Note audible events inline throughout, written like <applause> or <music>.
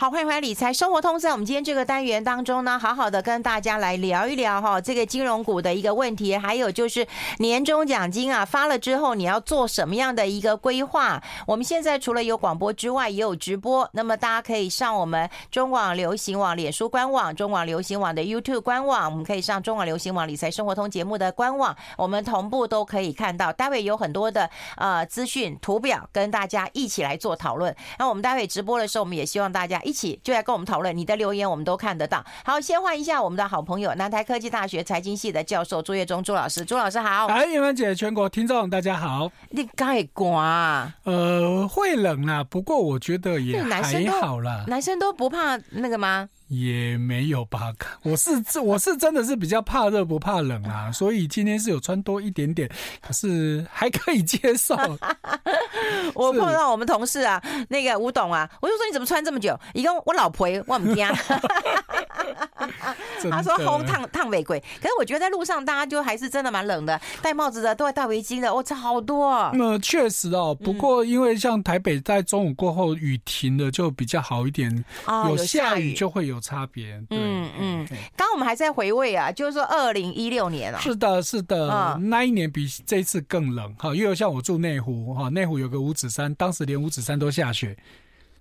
好，欢迎回来理财生活通。在我们今天这个单元当中呢，好好的跟大家来聊一聊哈，这个金融股的一个问题，还有就是年终奖金啊发了之后，你要做什么样的一个规划？我们现在除了有广播之外，也有直播，那么大家可以上我们中广流行网脸书官网、中广流行网的 YouTube 官网，我们可以上中广流行网理财生活通节目的官网，我们同步都可以看到。待会有很多的呃资讯图表跟大家一起来做讨论。那我们待会直播的时候，我们也希望大家。一起就来跟我们讨论，你的留言我们都看得到。好，先换一下我们的好朋友，南台科技大学财经系的教授朱月忠朱老师，朱老师好。哎，叶文姐，全国听众大家好。你刚会刮？呃，会冷啊，不过我觉得也还好啦。男生都不怕那个吗？也没有吧，<laughs> 我是我是真的是比较怕热不怕冷啊，<laughs> 所以今天是有穿多一点点，可是还可以接受。<laughs> 我碰到我们同事啊，那个吴董啊，我就说你怎么穿这么久？一个我老婆我们家，他说烘烫烫玫瑰，可是我觉得在路上大家就还是真的蛮冷的，戴帽子的都会戴围巾的，我、哦、这好多。那确实哦，不过因为像台北在中午过后雨停了就比较好一点，有下雨就会有。有差别，嗯嗯。刚刚我们还在回味啊，就是说二零一六年啊，是的，是的，嗯、那一年比这一次更冷哈，因为像我住内湖哈，内湖有个五指山，当时连五指山都下雪，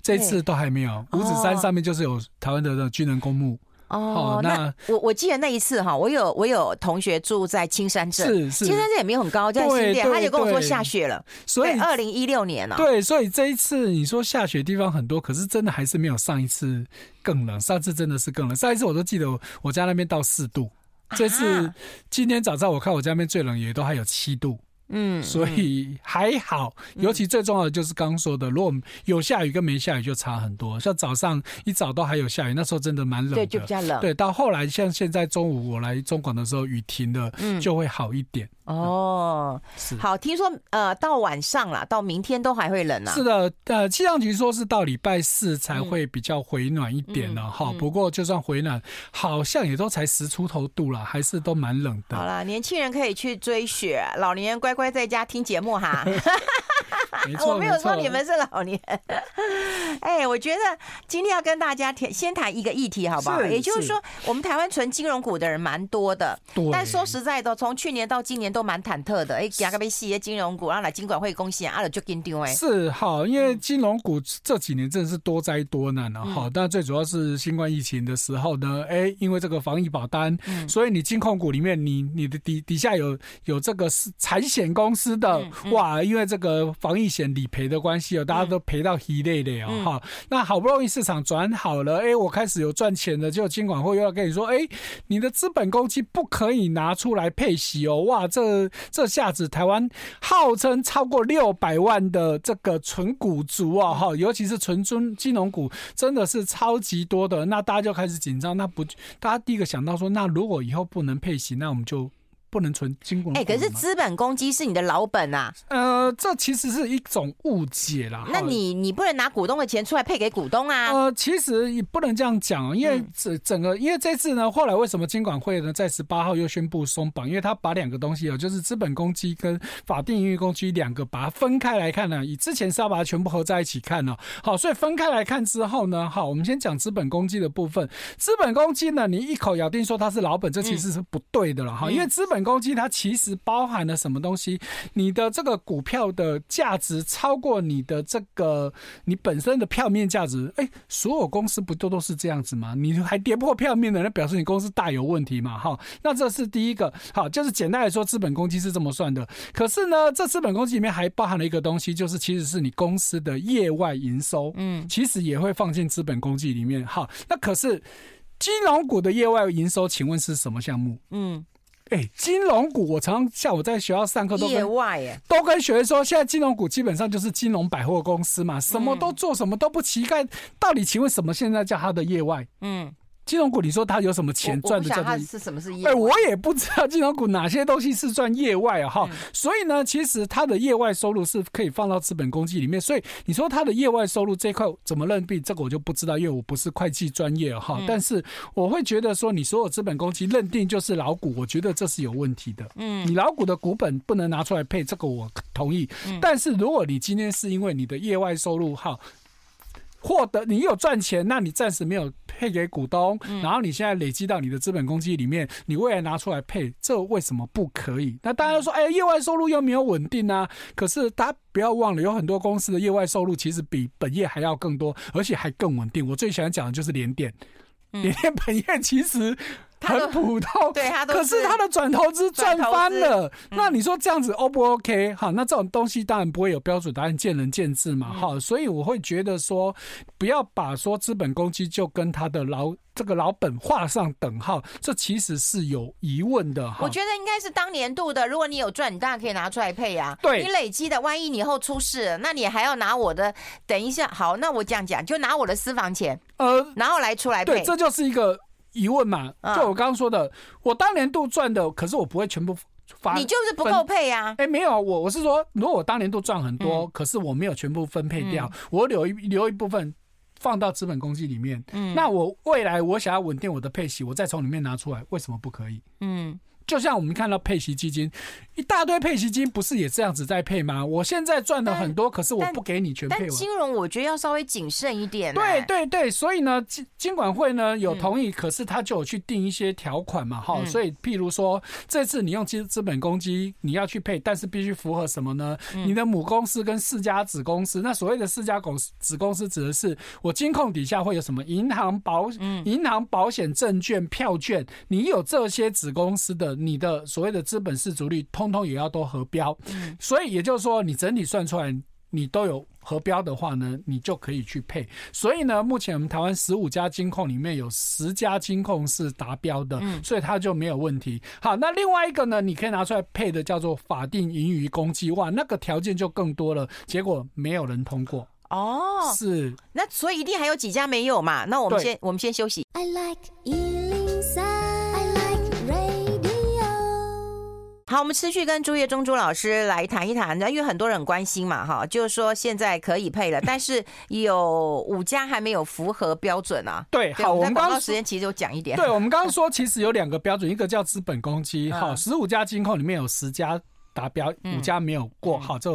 这次都还没有。五指山上面就是有台湾的军人公墓。哦，那我我记得那一次哈，我有我有同学住在青山镇，是是，青山镇也没有很高，在新店，他就跟我说下雪了。所以二零一六年了，对，所以这一次你说下雪地方很多，可是真的还是没有上一次更冷。上次真的是更冷，上一次我都记得我我家那边到四度，这次今天早上我看我家那边最冷也都还有七度。嗯，所以还好，尤其最重要的就是刚刚说的，如果有下雨跟没下雨就差很多。像早上一早都还有下雨，那时候真的蛮冷的，对，就比较冷。对，到后来像现在中午我来中广的时候，雨停了，就会好一点。哦，是好，听说呃，到晚上了，到明天都还会冷啊。是的，呃，气象局说是到礼拜四才会比较回暖一点了。哈，不过就算回暖，好像也都才十出头度了，还是都蛮冷的。好了，年轻人可以去追雪，老年人乖乖在家听节目哈。<laughs> <laughs> 我没有说你们是老年。<laughs> 哎，我觉得今天要跟大家谈，先谈一个议题，好不好？也就是说，我们台湾存金融股的人蛮多的，但说实在的，从去年到今年。都蛮忐忑的，哎，加个被细的金融股，然后来金管会恭喜啊，阿了就跟丢哎，是好，因为金融股这几年真的是多灾多难了哈。但最主要是新冠疫情的时候呢，哎，因为这个防疫保单，所以你金控股里面，你你的底底下有有这个是产险公司的哇，因为这个防疫险理赔的关系哦，大家都赔到稀累的哦哈。那好不容易市场转好了，哎，我开始有赚钱了，就监管会又要跟你说，哎，你的资本公积不可以拿出来配息哦，哇，这。这这下子，台湾号称超过六百万的这个纯股族啊，哈，尤其是纯尊金融股，真的是超级多的。那大家就开始紧张，那不，大家第一个想到说，那如果以后不能配息，那我们就。不能存金管。哎，可是资本公积是你的老本啊。呃，这其实是一种误解啦。那你你不能拿股东的钱出来配给股东啊？呃，其实也不能这样讲，因为整整个，因为这次呢，后来为什么金管会呢在十八号又宣布松绑？因为他把两个东西啊，就是资本公积跟法定盈余公积两个把它分开来看呢。以之前是要把它全部合在一起看呢。好，所以分开来看之后呢，好，我们先讲资本公积的部分。资本公积呢，你一口咬定说它是老本，这其实是不对的了哈，因为资本。资本公积它其实包含了什么东西？你的这个股票的价值超过你的这个你本身的票面价值，哎，所有公司不都都是这样子吗？你还跌破票面的，那表示你公司大有问题嘛？哈，那这是第一个，好，就是简单来说，资本公积是这么算的。可是呢，这资本公积里面还包含了一个东西，就是其实是你公司的业外营收，嗯，其实也会放进资本公积里面。哈，那可是金融股的业外营收，请问是什么项目？嗯。哎、欸，金融股，我常常下午在学校上课都跟都跟学生说，现在金融股基本上就是金融百货公司嘛，什么都做，什么都不乞丐。到底请问什么现在叫它的业外？嗯。金融股，你说它有什么钱赚的？它是什么是业外？哎，我也不知道金融股哪些东西是赚业外啊！哈，所以呢，其实它的业外收入是可以放到资本公积里面。所以你说它的业外收入这一块怎么认定？这个我就不知道，因为我不是会计专业哈。但是我会觉得说，你所有资本公积认定就是老股，我觉得这是有问题的。嗯，你老股的股本不能拿出来配，这个我同意。但是如果你今天是因为你的业外收入哈。获得你有赚钱，那你暂时没有配给股东，然后你现在累积到你的资本公积里面，你未来拿出来配，这为什么不可以？那大家说，哎，业外收入又没有稳定啊。可是大家不要忘了，有很多公司的业外收入其实比本业还要更多，而且还更稳定。我最喜欢讲的就是联电，联电本业其实。很普通，对，他都可是他的转投资赚翻了。那你说这样子 O 不 OK？好，那这种东西当然不会有标准答案，见仁见智嘛。好，所以我会觉得说，不要把说资本公积就跟他的老这个老本画上等号，这其实是有疑问的。我觉得应该是当年度的，如果你有赚，你当然可以拿出来配呀。对，你累积的，万一你以后出事，那你还要拿我的？等一下，好，那我这样讲，就拿我的私房钱，呃，然后来出来配。对，这就是一个。疑问嘛，就我刚刚说的，我当年度赚的，可是我不会全部发，你就是不够配呀？哎，没有，我我是说，如果我当年度赚很多，可是我没有全部分配掉，我留一留一部分放到资本公积里面，那我未来我想要稳定我的配息，我再从里面拿出来，为什么不可以？嗯。就像我们看到配息基金，一大堆配息金，不是也这样子在配吗？我现在赚了很多，可是我不给你全配完。但金融我觉得要稍微谨慎一点。对对对，所以呢，金金管会呢有同意，可是他就有去定一些条款嘛，哈。所以譬如说，这次你用资资本公积，你要去配，但是必须符合什么呢？你的母公司跟四家子公司。那所谓的四家公司子公司，指的是我金控底下会有什么银行、保银行、保险、证券、票券，你有这些子公司的。你的所谓的资本市足率，通通也要都合标，所以也就是说，你整体算出来，你都有合标的话呢，你就可以去配。所以呢，目前我们台湾十五家金控里面有十家金控是达标的，所以它就没有问题。好，那另外一个呢，你可以拿出来配的叫做法定盈余公积，哇，那个条件就更多了，结果没有人通过。哦，是，那所以一定还有几家没有嘛？那我们先我们先休息。I like 好，我们持续跟朱叶忠朱老师来谈一谈，因为很多人很关心嘛，哈，就是说现在可以配了，但是有五家还没有符合标准啊。对，好，我们刚刚时间其实就讲一点。对，我们刚刚说其实有两个标准，一个叫资本公积，好，十五家金控里面有十家达标，五家没有过，好，这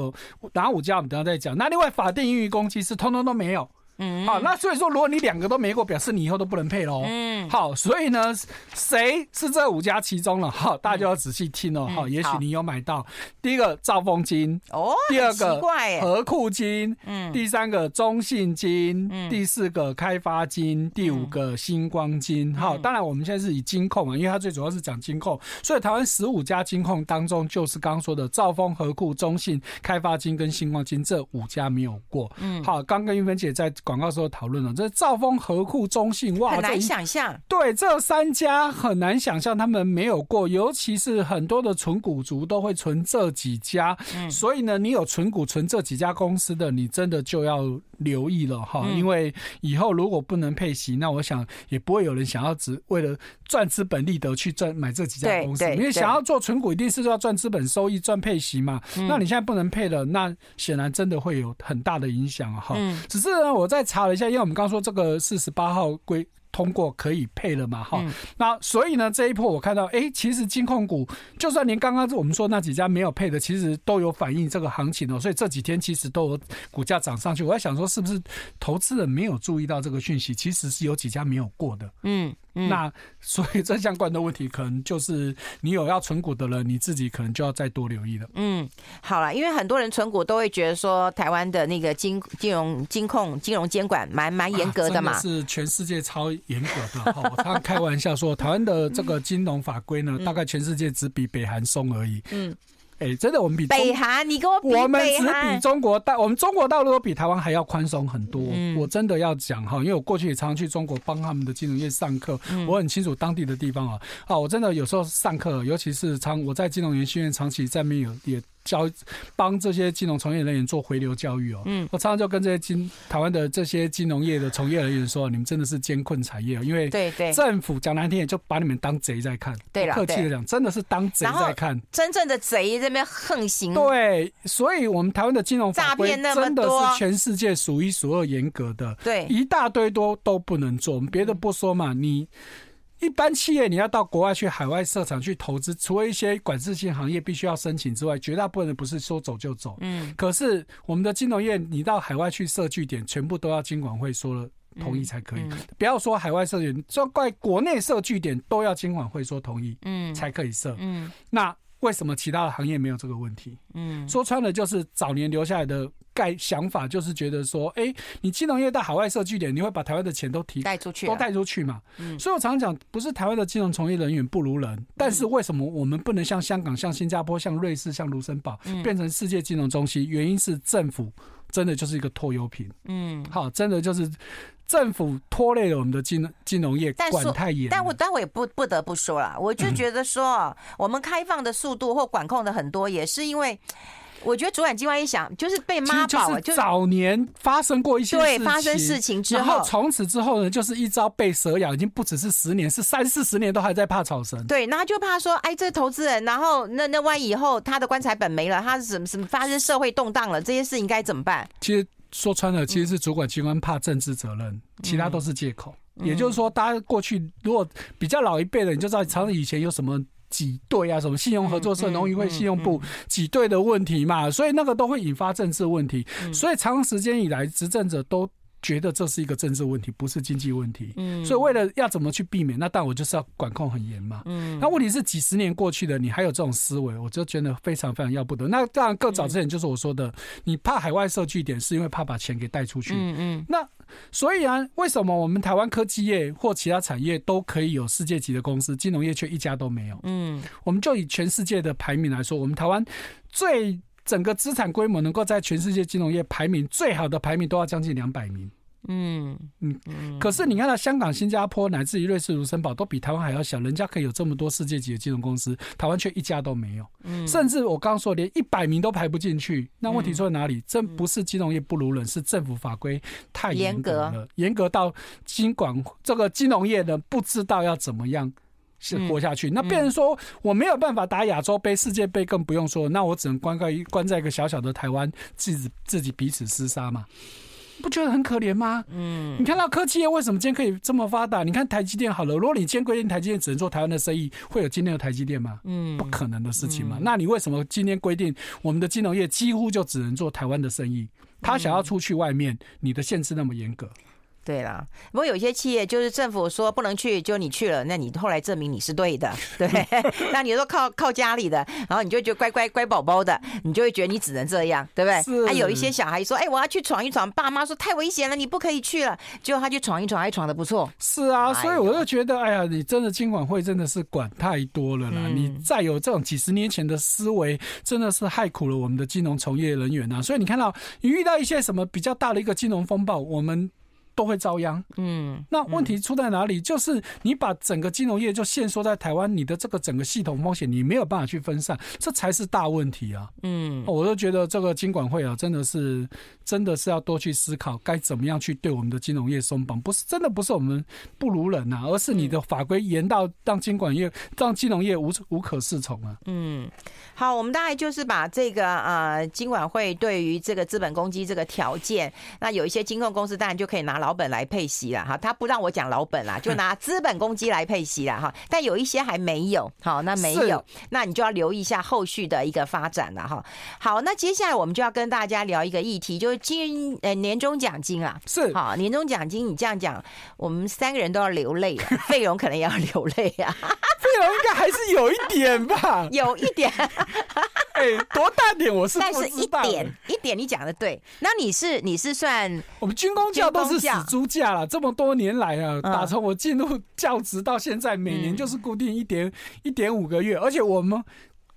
哪五家我们等下再讲。那另外法定盈余公积是通通都没有。嗯，好，那所以说，如果你两个都没过，表示你以后都不能配喽。嗯，好，所以呢，谁是这五家其中了？好，大家就要仔细听哦。好，也许你有买到。第一个兆丰金。哦，第二个和库金，嗯，第三个中信金，嗯。第四个开发金，第五个星光金。好，当然我们现在是以金控啊，因为它最主要是讲金控，所以台湾十五家金控当中，就是刚刚说的兆丰、和库、中信、开发金跟星光金这五家没有过。嗯，好，刚跟玉芬姐在。广告时候讨论了，这兆丰、和库、中信，哇，很难想象。对，这三家很难想象他们没有过，尤其是很多的存股族都会存这几家。嗯，所以呢，你有存股存这几家公司的，你真的就要留意了哈，因为以后如果不能配息，那我想也不会有人想要只为了赚资本利得去赚买这几家公司。因为想要做存股，一定是要赚资本收益、赚配息嘛。那你现在不能配了，那显然真的会有很大的影响哈。只是呢，我再查了一下，因为我们刚刚说这个四十八号规。通过可以配了嘛？哈、嗯，那所以呢，这一波我看到，哎、欸，其实金控股就算连刚刚我们说那几家没有配的，其实都有反映这个行情哦。所以这几天其实都有股价涨上去。我在想说，是不是投资人没有注意到这个讯息？其实是有几家没有过的。嗯。嗯、那所以这相关的问题，可能就是你有要存股的人，你自己可能就要再多留意了。嗯，好了，因为很多人存股都会觉得说，台湾的那个金金融金控金融监管蛮蛮严格的嘛，啊、的是全世界超严格的。哈，我常常开玩笑说，台湾的这个金融法规呢，<laughs> 大概全世界只比北韩松而已。嗯。哎、欸，真的，我们比北韩，你跟我我们只比中国大，我们中国大陆都比台湾还要宽松很多。嗯、我真的要讲哈，因为我过去也常常去中国帮他们的金融业上课，嗯、我很清楚当地的地方啊。啊，我真的有时候上课，尤其是长我在金融研训院长期在那有也。教帮这些金融从业人员做回流教育哦，嗯，我常常就跟这些金台湾的这些金融业的从业人员说，你们真的是艰困产业，因为对对，政府讲难听点就把你们当贼在看，对了，客气的讲，真的是当贼在看，真正的贼这边横行，对，所以我们台湾的金融法规真的是全世界数一数二严格的，对，一大堆都都不能做，我们别的不说嘛，你。一般企业你要到国外去海外设厂去投资，除了一些管制性行业必须要申请之外，绝大部分人不是说走就走。嗯，可是我们的金融业，你到海外去设据点，全部都要金管会说了同意才可以。嗯嗯、不要说海外设据点，就怪国内设据点都要金管会说同意，嗯，才可以设。嗯，那为什么其他的行业没有这个问题？嗯，说穿了就是早年留下来的。概想法就是觉得说，哎、欸，你金融业到海外设据点，你会把台湾的钱都提带出去，都带出去嘛？嗯，所以我常常讲，不是台湾的金融从业人员不如人，但是为什么我们不能像香港、像新加坡、像瑞士、像卢森堡，变成世界金融中心？原因是政府真的就是一个拖油瓶。嗯，好，真的就是政府拖累了我们的金金融业，管太严。但我但我也不不得不说了，我就觉得说，我们开放的速度或管控的很多，也是因为。我觉得主管机关一想，就是被妈宝，就是早年发生过一些对发生事情之后，然后从此之后呢，就是一朝被蛇咬，已经不只是十年，是三四十年都还在怕草绳。对，然后就怕说，哎，这投资人，然后那那万一以后他的棺材本没了，他是什么什么发生社会动荡了，这些事情该怎么办？其实说穿了，其实是主管机关怕政治责任，嗯、其他都是借口。嗯、也就是说，大家过去如果比较老一辈的，你就知道，常常以前有什么。挤兑啊，什么信用合作社、农渔会、信用部挤兑的问题嘛，所以那个都会引发政治问题。所以长时间以来，执政者都觉得这是一个政治问题，不是经济问题。嗯所以为了要怎么去避免，那但我就是要管控很严嘛。嗯那问题是几十年过去了，你还有这种思维，我就觉得非常非常要不得。那当然更早之前就是我说的，你怕海外设据点，是因为怕把钱给带出去。嗯嗯，那。所以啊，为什么我们台湾科技业或其他产业都可以有世界级的公司，金融业却一家都没有？嗯，我们就以全世界的排名来说，我们台湾最整个资产规模能够在全世界金融业排名最好的排名都要将近两百名。嗯嗯，可是你看到香港、新加坡乃至于瑞士、卢森堡都比台湾还要小，人家可以有这么多世界级的金融公司，台湾却一家都没有。嗯，甚至我刚刚说连一百名都排不进去，那问题出在哪里？这不是金融业不如人，是政府法规太严格了，严格到金管这个金融业呢不知道要怎么样是活下去。那变成说我没有办法打亚洲杯、世界杯，更不用说，那我只能关在关在一个小小的台湾，自己自己彼此厮杀嘛。不觉得很可怜吗？嗯，你看到科技业为什么今天可以这么发达？你看台积电好了，如果你今天规定台积电只能做台湾的生意，会有今天的台积电吗？嗯，不可能的事情嘛。那你为什么今天规定我们的金融业几乎就只能做台湾的生意？他想要出去外面，你的限制那么严格？对啦，不过有些企业就是政府说不能去，就你去了，那你后来证明你是对的，<laughs> 对。<laughs> 那你说靠靠家里的，然后你就觉得乖乖乖宝宝的，你就会觉得你只能这样，对不对？是。还有一些小孩说，哎，我要去闯一闯，爸妈说太危险了，你不可以去了，结果他去闯一闯，还闯的不错。是啊，所以我就觉得，哎呀，你真的金管会真的是管太多了啦。嗯、你再有这种几十年前的思维，真的是害苦了我们的金融从业人员啊。所以你看到，你遇到一些什么比较大的一个金融风暴，我们。都会遭殃。嗯，那问题出在哪里？就是你把整个金融业就限缩在台湾，你的这个整个系统风险你没有办法去分散，这才是大问题啊。嗯，我都觉得这个金管会啊，真的是真的是要多去思考该怎么样去对我们的金融业松绑。不是真的不是我们不如人呐，而是你的法规严到让金管业让金融业无无可适从啊。嗯，好，我们大概就是把这个呃金管会对于这个资本公积这个条件，那有一些金控公司当然就可以拿。老本来配息了哈，他不让我讲老本啦，<laughs> 就拿资本公积来配息了哈。但有一些还没有，好，那没有，那你就要留意一下后续的一个发展了哈。好，那接下来我们就要跟大家聊一个议题，就是今呃年终奖金啊，是好年终奖金，你这样讲，我们三个人都要流泪啊，<laughs> 费荣可能也要流泪啊，<laughs> 费荣应该还是有一点吧，有一点。哎、欸，多大点我是但是一点一点，你讲的对。那你是你是算我们军工教都是死猪价了，这么多年来啊，打从我进入教职到现在，每年就是固定一点一点五个月，而且我们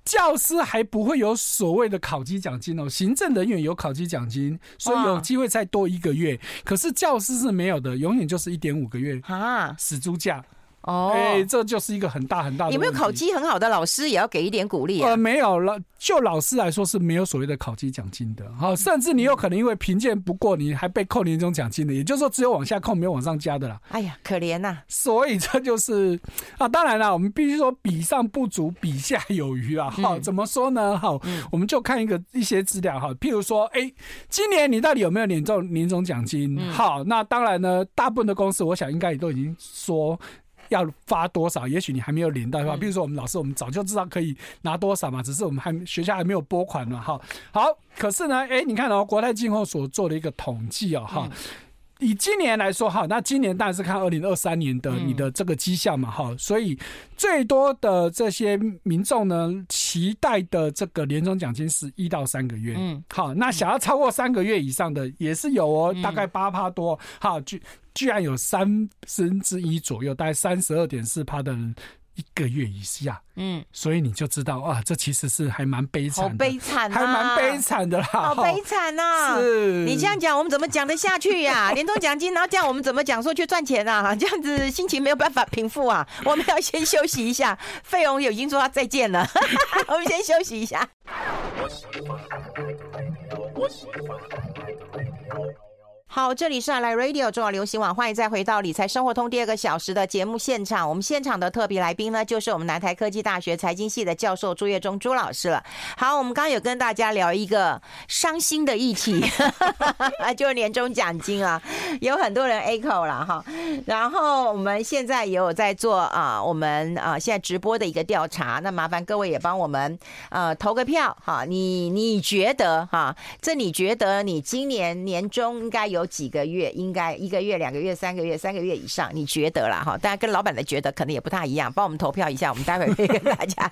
教师还不会有所谓的考级奖金哦，行政人员有考级奖金，所以有机会再多一个月，可是教师是没有的，永远就是一点五个月啊，死猪价。哦，哎、欸，这就是一个很大很大的。有没有考绩很好的老师也要给一点鼓励啊？呃，没有了，就老师来说是没有所谓的考绩奖金的。好，甚至你有可能因为评鉴不过，你还被扣年终奖金的。也就是说，只有往下扣，没有往上加的啦。哎呀，可怜呐、啊！所以这就是啊，当然了，我们必须说比上不足，比下有余啊。好，怎么说呢？好，我们就看一个一些资料哈，譬如说，哎、欸，今年你到底有没有年终年终奖金？好，那当然呢，大部分的公司，我想应该也都已经说。要发多少，也许你还没有领到的话，比如说我们老师，我们早就知道可以拿多少嘛，只是我们还学校还没有拨款嘛，哈。好，可是呢，哎，你看哦，国泰金控所做的一个统计哦，哈。以今年来说哈，那今年当然是看二零二三年的你的这个绩效嘛哈，所以最多的这些民众呢，期待的这个年终奖金是一到三个月，嗯，好，那想要超过三个月以上的也是有哦，大概八趴多，好，居居然有三分之一左右，大概三十二点四趴的人。一个月以下，嗯，所以你就知道啊，这其实是还蛮悲惨的，好悲惨，还蛮悲惨的啦，好悲惨啊！是，你这样讲，我们怎么讲得下去呀？<laughs> 年终奖金，然后这样我们怎么讲说去赚钱啊？这样子心情没有办法平复啊！<laughs> 我们要先休息一下，费勇已经说他再见了，<laughs> 我们先休息一下。好，这里是来 Radio 中广流行网，欢迎再回到理财生活通第二个小时的节目现场。我们现场的特别来宾呢，就是我们南台科技大学财经系的教授朱岳忠朱老师了。好，我们刚刚有跟大家聊一个伤心的议题，啊 <laughs> 就是年终奖金啊，有很多人 echo 了哈。然后我们现在也有在做啊，我们啊现在直播的一个调查，那麻烦各位也帮我们呃投个票哈。你你觉得哈？这你觉得你今年年终应该有？几个月应该一个月、两个月、三个月、三个月以上，你觉得啦？哈，当然跟老板的觉得可能也不太一样。帮我们投票一下，我们待会可以跟大家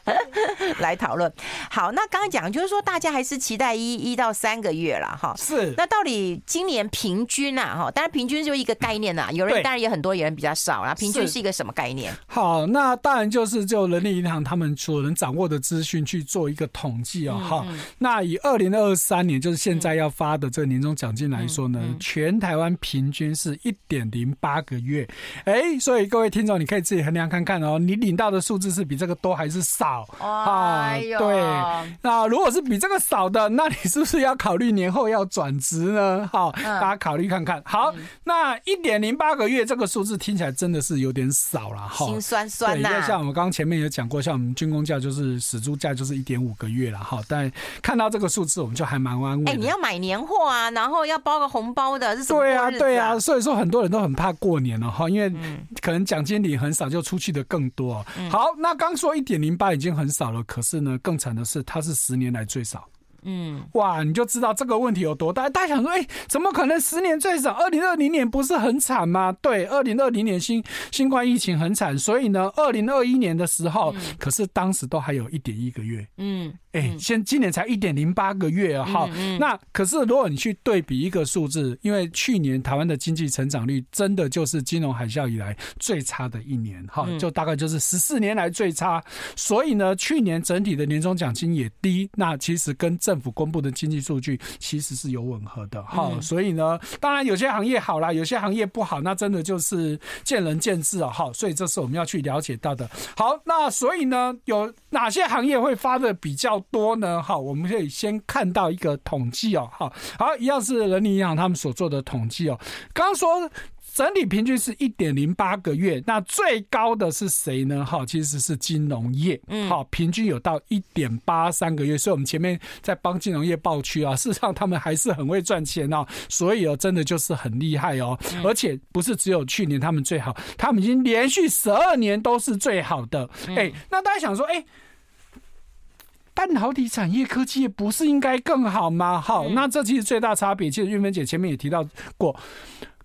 来讨论。好，那刚刚讲就是说，大家还是期待一一到三个月了哈。是。那到底今年平均啊？哈，当然平均就一个概念呐。有人当然也很多，有人比较少啊。平均是一个什么概念？好，那当然就是就人力银行他们所能掌握的资讯去做一个统计啊。哈、嗯，那以二零二三年就是现在要发的这个年终奖金来说呢，全全台湾平均是一点零八个月，哎，所以各位听众，你可以自己衡量看看哦，你领到的数字是比这个多还是少？哎呦，对，那如果是比这个少的，那你是不是要考虑年后要转职呢？好，大家考虑看看。好，那一点零八个月这个数字听起来真的是有点少了哈，心酸酸呐。对，像我们刚刚前面有讲过，像我们军工价就是死猪价就是一点五个月了哈，但看到这个数字我们就还蛮安慰。哎，你要买年货啊，然后要包个红包的。对啊，对啊，所以说很多人都很怕过年了哈，因为可能奖金领很少，就出去的更多。好，那刚说一点零八已经很少了，可是呢，更惨的是它是十年来最少。嗯，哇，你就知道这个问题有多大。大家想说，哎，怎么可能十年最少？二零二零年不是很惨吗？对，二零二零年新新冠疫情很惨，所以呢，二零二一年的时候，可是当时都还有一点一个月。嗯。哎，现今年才一点零八个月哈，那可是如果你去对比一个数字，因为去年台湾的经济成长率真的就是金融海啸以来最差的一年哈，就大概就是十四年来最差，所以呢，去年整体的年终奖金也低，那其实跟政府公布的经济数据其实是有吻合的哈，所以呢，当然有些行业好啦，有些行业不好，那真的就是见仁见智啊哈，所以这是我们要去了解到的。好，那所以呢，有哪些行业会发的比较多呢？哈，我们可以先看到一个统计哦。哈，好，一样是人力银行他们所做的统计哦。刚刚说整体平均是一点零八个月，那最高的是谁呢？哈，其实是金融业，嗯，好，平均有到一点八三个月。所以我们前面在帮金融业报区啊，<laughs> 事实上他们还是很会赚钱哦。所以哦，真的就是很厉害哦。而且不是只有去年他们最好，他们已经连续十二年都是最好的。哎，那大家想说，哎。半导体产业、科技业不是应该更好吗？好，那这其实最大差别，其实玉芬姐前面也提到过。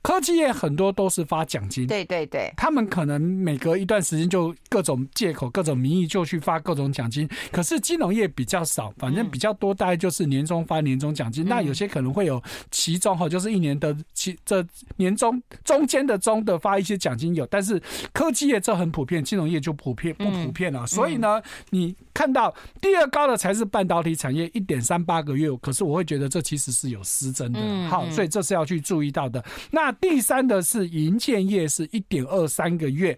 科技业很多都是发奖金，对对对，他们可能每隔一段时间就各种借口、各种名义就去发各种奖金。可是金融业比较少，反正比较多，大概就是年终发年终奖金。那有些可能会有其中哈，就是一年的其这年终中间的中的发一些奖金有，但是科技业这很普遍，金融业就普遍不普遍了。所以呢，你看到第二高的才是半导体产业，一点三八个月。可是我会觉得这其实是有失真的，好，所以这是要去注意到的。那那第三的是银建业，是一点二三个月。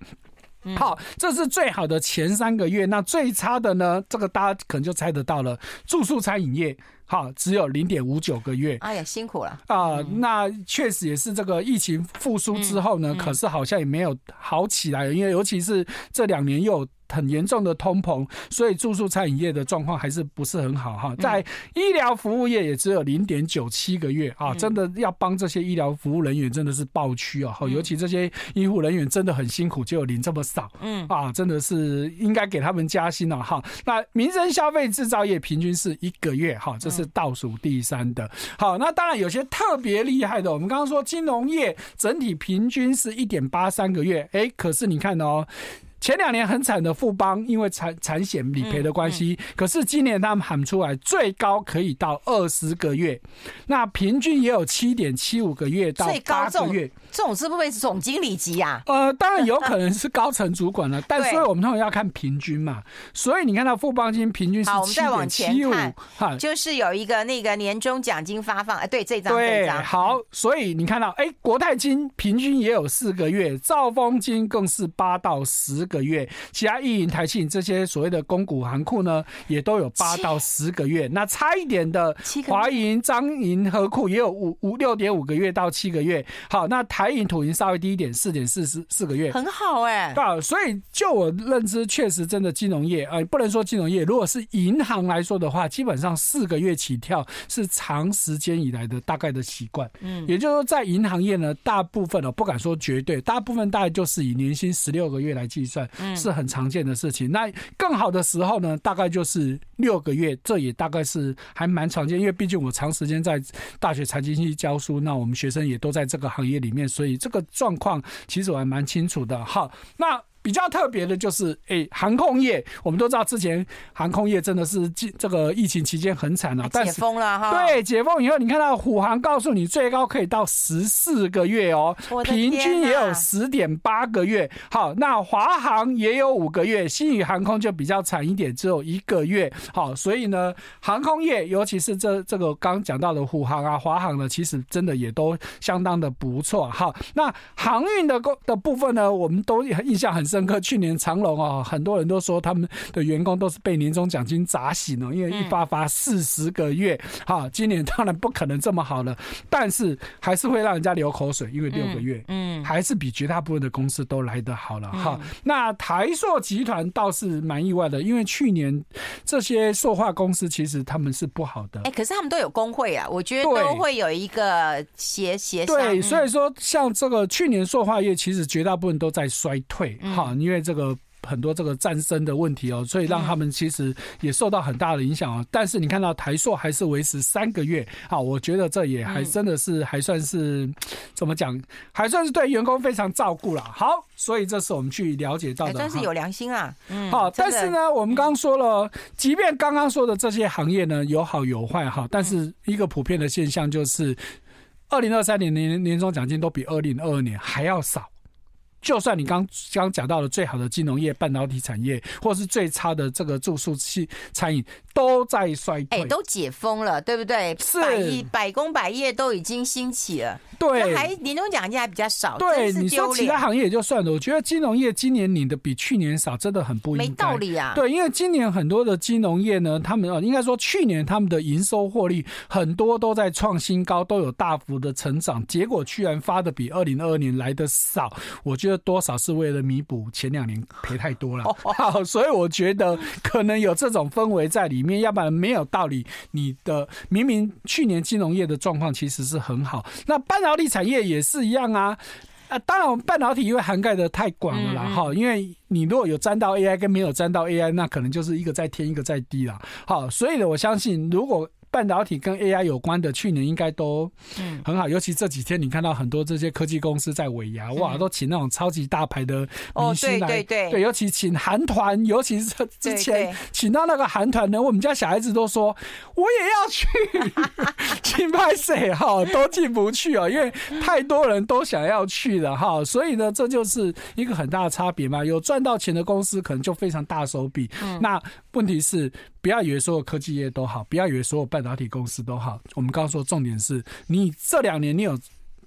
好，这是最好的前三个月。那最差的呢？这个大家可能就猜得到了，住宿餐饮业。好，只有零点五九个月。哎呀，辛苦了啊！那确实也是这个疫情复苏之后呢，可是好像也没有好起来，因为尤其是这两年又有。很严重的通膨，所以住宿餐饮业的状况还是不是很好哈。在医疗服务业也只有零点九七个月啊，真的要帮这些医疗服务人员真的是暴屈啊！尤其这些医护人员真的很辛苦，就领这么少，嗯啊，真的是应该给他们加薪了哈。那民生消费制造业平均是一个月哈，这是倒数第三的。好，那当然有些特别厉害的，我们刚刚说金融业整体平均是一点八三个月，哎，可是你看哦。前两年很惨的富邦，因为产产险理赔的关系，可是今年他们喊出来最高可以到二十个月，那平均也有七点七五个月到八个月。这种是不是总经理级呀？呃，当然有可能是高层主管了，<laughs> 但所以我们通常要看平均嘛。所以你看到富邦金平均是七点七五，哈，就是有一个那个年终奖金发放，哎，对，这张对，好，所以你看到，哎，国泰金平均也有四个月，兆丰金更是八到十个月，其他意银、台庆这些所谓的公股行库呢，也都有八到十个月。那差一点的华银、张银、合库也有五五六点五个月到七个月。好，那台银、土银稍微低一点，四点四四四个月，很好哎、欸。啊，所以就我认知，确实真的金融业，呃，不能说金融业，如果是银行来说的话，基本上四个月起跳是长时间以来的大概的习惯。嗯，也就是说，在银行业呢，大部分哦，不敢说绝对，大部分大概就是以年薪十六个月来计算。是很常见的事情。那更好的时候呢，大概就是六个月，这也大概是还蛮常见。因为毕竟我长时间在大学财经系教书，那我们学生也都在这个行业里面，所以这个状况其实我还蛮清楚的。好，那。比较特别的就是，哎、欸，航空业，我们都知道之前航空业真的是这个疫情期间很惨啊，但解封了哈。对，解封以后，你看到虎航告诉你最高可以到十四个月哦，平均也有十点八个月。好，那华航也有五个月，新宇航空就比较惨一点，只有一个月。好，所以呢，航空业，尤其是这这个刚讲到的虎航啊、华航呢，其实真的也都相当的不错。好，那航运的的部分呢，我们都印象很深。深刻，去年长隆啊，很多人都说他们的员工都是被年终奖金砸醒了，因为一发发四十个月。哈，今年当然不可能这么好了，但是还是会让人家流口水，因为六个月，嗯，还是比绝大部分的公司都来得好了。哈，那台塑集团倒是蛮意外的，因为去年这些塑化公司其实他们是不好的。哎，可是他们都有工会啊，我觉得都会有一个协协商。对，所以说像这个去年塑化业，其实绝大部分都在衰退。哈。因为这个很多这个战争的问题哦，所以让他们其实也受到很大的影响哦。但是你看到台硕还是维持三个月啊，我觉得这也还真的是还算是怎么讲，还算是对员工非常照顾了。好，所以这是我们去了解到的，算是有良心啊。嗯，好，但是呢，我们刚刚说了，即便刚刚说的这些行业呢有好有坏哈，但是一个普遍的现象就是，二零二三年年年终奖金都比二零二二年还要少。就算你刚刚讲到了最好的金融业、半导体产业，或是最差的这个住宿器餐饮，都在衰退。哎，都解封了，对不对？是，百亿百工百业都已经兴起了。对，还年终奖金还比较少。对，你说其他行业也就算了，我觉得金融业今年领的比去年少，真的很不应该。没道理啊。对，因为今年很多的金融业呢，他们啊，应该说去年他们的营收获利很多都在创新高，都有大幅的成长，结果居然发的比二零二二年来的少，我觉得。这多少是为了弥补前两年赔太多了，好，所以我觉得可能有这种氛围在里面，要不然没有道理。你的明明去年金融业的状况其实是很好，那半导体产业也是一样啊。啊，当然半导体因为涵盖的太广了啦，哈，因为你如果有沾到 AI 跟没有沾到 AI，那可能就是一个在天一个在地了。好，所以呢，我相信如果。半导体跟 AI 有关的，去年应该都很好，尤其这几天你看到很多这些科技公司在尾牙，哇，都请那种超级大牌的明星来，对对。对，尤其请韩团，尤其是之前请到那个韩团呢，我们家小孩子都说我也要去，<laughs> 请拍谁？哈都进不去啊，因为太多人都想要去了哈，所以呢，这就是一个很大的差别嘛。有赚到钱的公司可能就非常大手笔，那问题是。不要以为所有科技业都好，不要以为所有半导体公司都好。我们刚刚说重点是你这两年你有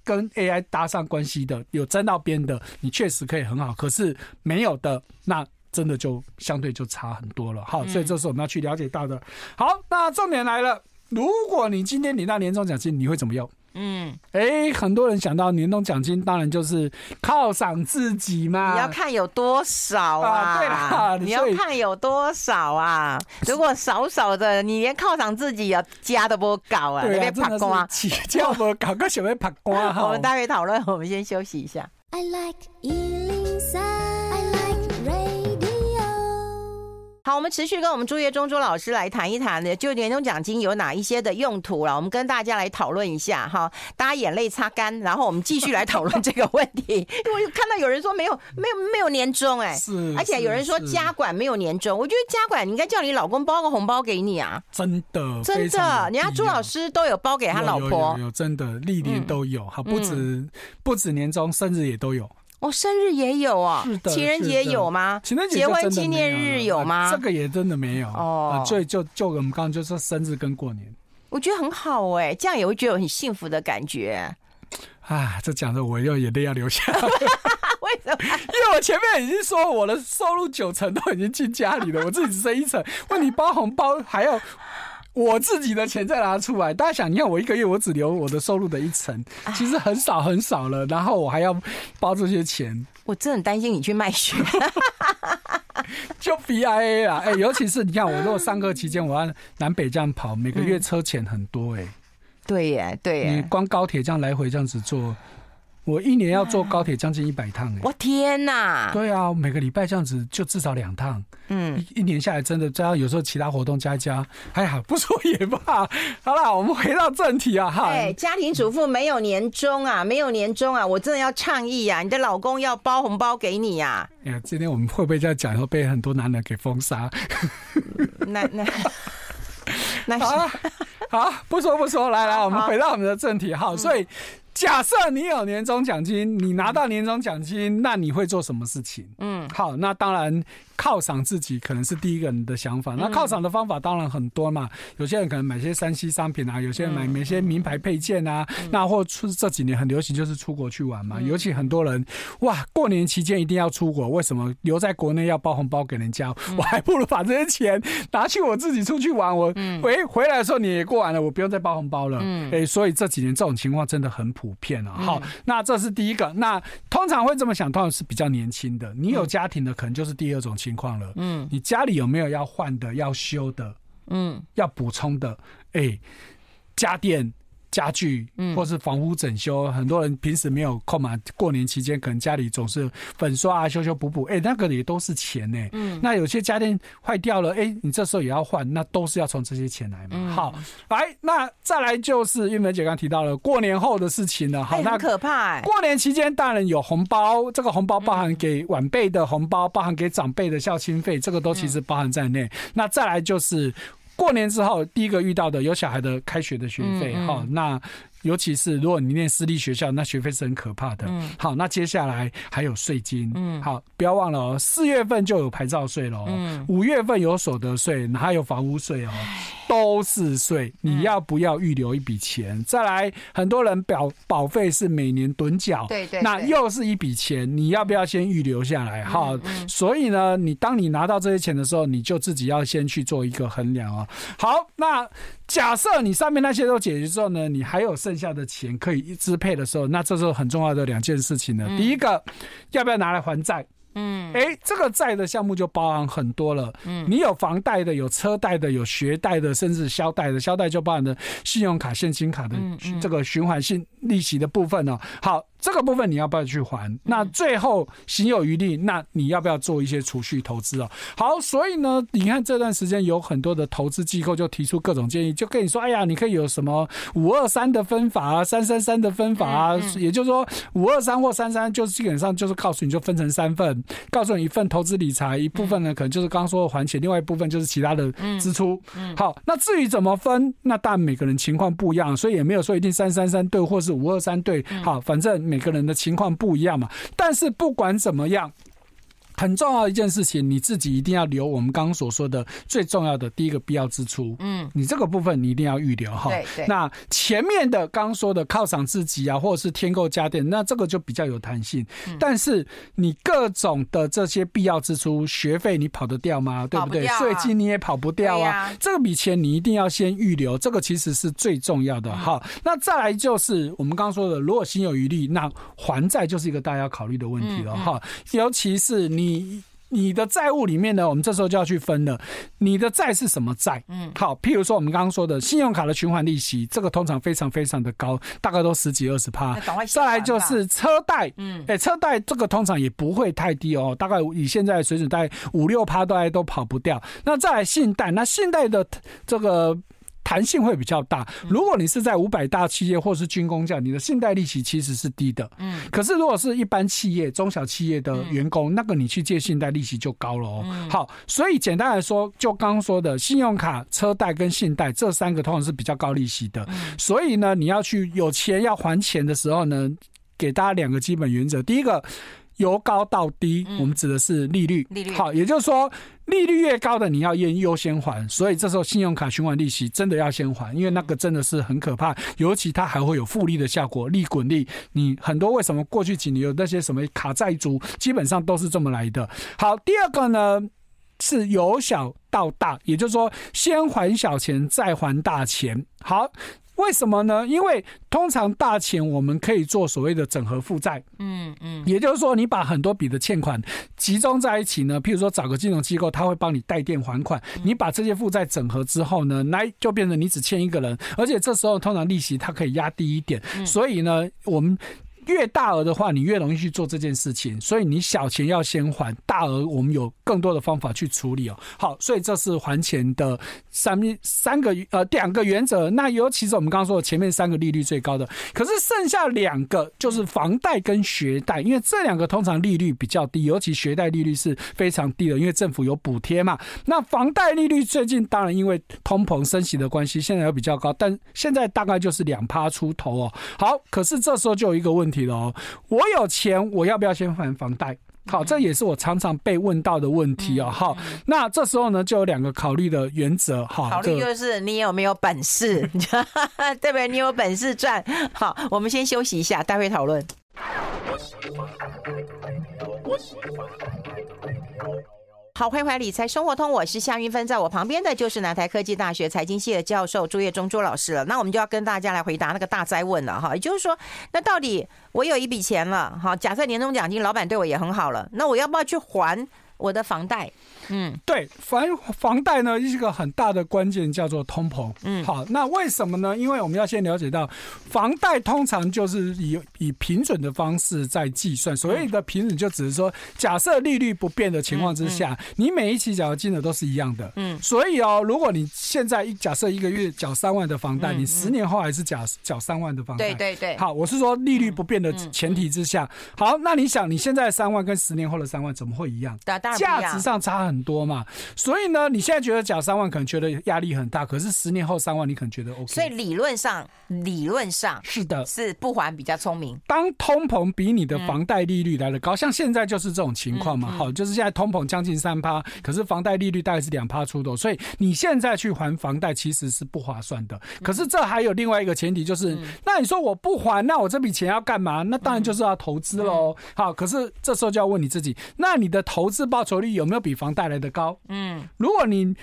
跟 AI 搭上关系的，有沾到边的，你确实可以很好。可是没有的，那真的就相对就差很多了。好，所以这是我们要去了解到的。好，那重点来了，如果你今天领到年终奖金，你会怎么用？嗯，哎，很多人想到年终奖金，当然就是犒赏自己嘛。你要看有多少啊？啊对啦，<laughs> 你要看有多少啊？如果少少的，你连犒赏自己啊，家都不搞啊，那边，拍光啊，家不 <laughs> 搞，个什么拍光。我们待会讨论，我们先休息一下。I like 好，我们持续跟我们朱业忠朱老师来谈一谈呢，就年终奖金有哪一些的用途了。我们跟大家来讨论一下哈，大家眼泪擦干，然后我们继续来讨论这个问题。<laughs> 因为看到有人说没有没有没有年终哎，是，而且有人说家管没有年终，我觉得家管你应该叫你老公包个红包给你啊，真的真的，人家朱老师都有包给他老婆，真的历年都有，好、嗯、不止、嗯、不止年终，生日也都有。哦，生日也有啊，情人节有吗？情人节结婚纪念日有吗？这个也真的没有哦。所以就就我们刚刚就说生日跟过年，我觉得很好哎，这样也会觉得很幸福的感觉。啊，这讲的我又眼泪要流下来。<laughs> 为什么？因为我前面已经说我的收入九成都已经进家里了，我自己只剩一成，问你包红包还要。我自己的钱再拿出来，大家想，你看我一个月我只留我的收入的一成，其实很少很少了，然后我还要包这些钱，我真的很担心你去卖血，<laughs> 就 BIA 啊，哎、欸，尤其是你看我如果上课期间我要南北这样跑，每个月车钱很多哎、欸嗯，对耶对耶，你光高铁这样来回这样子坐。我一年要坐高铁将近一百趟哎！我天哪！对啊，每个礼拜这样子就至少两趟。嗯，一一年下来真的，加上有时候其他活动加一加，哎呀，不说也罢。<laughs> 好了，我们回到正题啊哈！哎，家庭主妇没有年终啊，没有年终啊，我真的要倡议啊！你的老公要包红包给你呀！哎呀，今天我们会不会在讲以后被很多男人给封杀？<laughs> 那那 <laughs> 那好，好，不说不说，来来，我们回到我们的正题哈，所以。假设你有年终奖金，你拿到年终奖金，那你会做什么事情？嗯，好，那当然犒赏自己可能是第一个人的想法。那犒赏的方法当然很多嘛，有些人可能买些三西商品啊，有些人买买些名牌配件啊，那或出这几年很流行就是出国去玩嘛。尤其很多人哇，过年期间一定要出国，为什么留在国内要包红包给人家？我还不如把这些钱拿去我自己出去玩。我回回来的时候你也过完了，我不用再包红包了。嗯，哎，所以这几年这种情况真的很普。普遍了，好，那这是第一个。那通常会这么想，通常是比较年轻的。你有家庭的，可能就是第二种情况了。嗯，你家里有没有要换的、要修的？嗯，要补充的？哎、欸，家电。家具，或是房屋整修，很多人平时没有空嘛。过年期间可能家里总是粉刷啊、修修补补，哎，那个也都是钱呢。嗯，那有些家电坏掉了，哎，你这时候也要换，那都是要从这些钱来嘛。好，来，那再来就是玉梅姐刚提到了过年后的事情了。好，那很可怕。过年期间大人有红包，这个红包包含给晚辈的红包，包含给长辈的孝亲费，这个都其实包含在内。那再来就是。过年之后，第一个遇到的有小孩的开学的学费，哈，那。尤其是如果你念私立学校，那学费是很可怕的。嗯，好，那接下来还有税金。嗯，好，不要忘了哦，四月份就有牌照税了。嗯，五月份有所得税，还有房屋税哦，都是税。你要不要预留一笔钱？再来，很多人保保费是每年趸缴，对对，那又是一笔钱，你要不要先预留下来？哈，所以呢，你当你拿到这些钱的时候，你就自己要先去做一个衡量哦。好，那。假设你上面那些都解决之后呢，你还有剩下的钱可以支配的时候，那这时候很重要的两件事情呢。第一个，要不要拿来还债？嗯，哎，这个债的项目就包含很多了。嗯，你有房贷的，有车贷的，有学贷的，甚至消贷的。消贷就包含的信用卡、现金卡的这个循环性利息的部分呢。好。这个部分你要不要去还？那最后行有余力，那你要不要做一些储蓄投资哦？好，所以呢，你看这段时间有很多的投资机构就提出各种建议，就跟你说，哎呀，你可以有什么五二三的分法啊，三三三的分法啊，也就是说五二三或三三，就是基本上就是告诉你就分成三份，告诉你一份投资理财，一部分呢可能就是刚刚说的还钱，另外一部分就是其他的支出。好，那至于怎么分，那当然每个人情况不一样，所以也没有说一定三三三对，或是五二三对。好，反正。每个人的情况不一样嘛，但是不管怎么样，很重要一件事情，你自己一定要留我们刚刚所说的最重要的第一个必要支出。嗯，你这个部分你一定要预留哈。对对。那前面的刚刚说的犒赏自己啊，或者是添购家电，那这个就比较有弹性。嗯。但是你各种的这些必要支出，学费你跑得掉吗？对不对？税金你也跑不掉啊。这笔钱你一定要先预留，这个其实是最重要的哈。那再来就是我们刚刚说的，如果心有余力，那还债就是一个大家要考虑的问题了哈。尤其是你。你你的债务里面呢，我们这时候就要去分了。你的债是什么债？嗯，好，譬如说我们刚刚说的信用卡的循环利息，这个通常非常非常的高，大概都十几二十趴。再来就是车贷，嗯，哎，车贷这个通常也不会太低哦，大概以现在的水准，大概五六趴都还都跑不掉。那再来信贷，那信贷的这个。弹性会比较大。如果你是在五百大企业或是军工这样，你的信贷利息其实是低的。嗯。可是如果是一般企业、中小企业的员工，那个你去借信贷利息就高了哦。好，所以简单来说，就刚刚说的信用卡、车贷跟信贷这三个通常是比较高利息的。所以呢，你要去有钱要还钱的时候呢，给大家两个基本原则。第一个。由高到低，我们指的是利率。利率好，也就是说，利率越高的你要先优先还，所以这时候信用卡循环利息真的要先还，因为那个真的是很可怕，尤其它还会有复利的效果，利滚利。你很多为什么过去几年有那些什么卡债族，基本上都是这么来的。好，第二个呢是由小到大，也就是说先还小钱再还大钱。好。为什么呢？因为通常大钱我们可以做所谓的整合负债，嗯嗯，也就是说你把很多笔的欠款集中在一起呢，譬如说找个金融机构，他会帮你代垫还款，你把这些负债整合之后呢，来就变成你只欠一个人，而且这时候通常利息它可以压低一点，所以呢，我们。越大额的话，你越容易去做这件事情，所以你小钱要先还，大额我们有更多的方法去处理哦。好，所以这是还钱的三三个呃两个原则。那尤其是我们刚刚说的前面三个利率最高的，可是剩下两个就是房贷跟学贷，因为这两个通常利率比较低，尤其学贷利率是非常低的，因为政府有补贴嘛。那房贷利率最近当然因为通膨升息的关系，现在又比较高，但现在大概就是两趴出头哦。好，可是这时候就有一个问题。题了，我有钱，我要不要先还房贷？好，这也是我常常被问到的问题哦。好，那这时候呢，就有两个考虑的原则。哈，考虑就是你有没有本事，<laughs> 对不对？你有本事赚。好，我们先休息一下，待会讨论。好，欢迎回来，理财生活通，我是夏云芬，在我旁边的就是南台科技大学财经系的教授朱业忠朱老师了。那我们就要跟大家来回答那个大灾问了哈，也就是说，那到底我有一笔钱了，哈，假设年终奖金老板对我也很好了，那我要不要去还我的房贷？嗯，对，房房贷呢，一个很大的关键叫做通膨。嗯，好，那为什么呢？因为我们要先了解到，房贷通常就是以以平准的方式在计算。所谓的平准，就只是说，假设利率不变的情况之下，你每一期缴的金额都是一样的。嗯，所以哦，如果你现在一假设一个月缴三万的房贷，你十年后还是缴缴三万的房贷。对对对。好，我是说利率不变的前提之下。好，那你想，你现在三万跟十年后的三万怎么会一样？价值上差很。多嘛，所以呢，你现在觉得缴三万可能觉得压力很大，可是十年后三万你可能觉得 OK。所以理论上，理论上是的，是不还比较聪明。当通膨比你的房贷利率来的高，像现在就是这种情况嘛。好，就是现在通膨将近三趴，可是房贷利率大概是两趴出头，所以你现在去还房贷其实是不划算的。可是这还有另外一个前提，就是那你说我不还，那我这笔钱要干嘛？那当然就是要投资喽。好，可是这时候就要问你自己，那你的投资报酬率有没有比房贷？来的高，嗯，如果你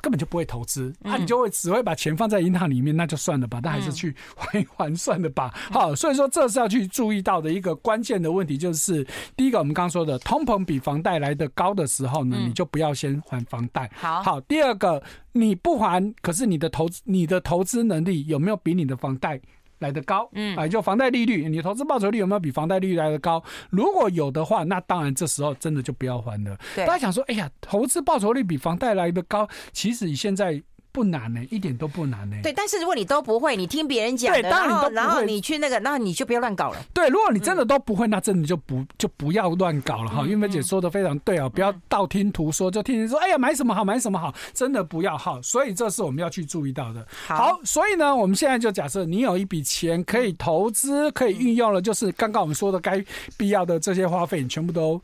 根本就不会投资，那你就会只会把钱放在银行里面，那就算了吧，那还是去还一还算了吧。好，所以说这是要去注意到的一个关键的问题，就是第一个我们刚刚说的通膨比房贷来的高的时候呢，你就不要先还房贷。好，好，第二个你不还，可是你的投资你的投资能力有没有比你的房贷来得高，嗯，啊，就房贷利率，你投资报酬率有没有比房贷利率来得高？如果有的话，那当然这时候真的就不要还了。大家想说，哎呀，投资报酬率比房贷来得高，其实你现在。不难呢、欸，一点都不难呢、欸。对，但是如果你都不会，你听别人讲的，然后然后你去那个，那你就不要乱搞了。对，如果你真的都不会，那真的就不就不要乱搞了哈。韵芬姐说的非常对啊，不要道听途说，就听人说，哎呀，买什么好，买什么好，真的不要哈。所以这是我们要去注意到的。好，所以呢，我们现在就假设你有一笔钱可以投资，可以运用了，就是刚刚我们说的该必要的这些花费，你全部都。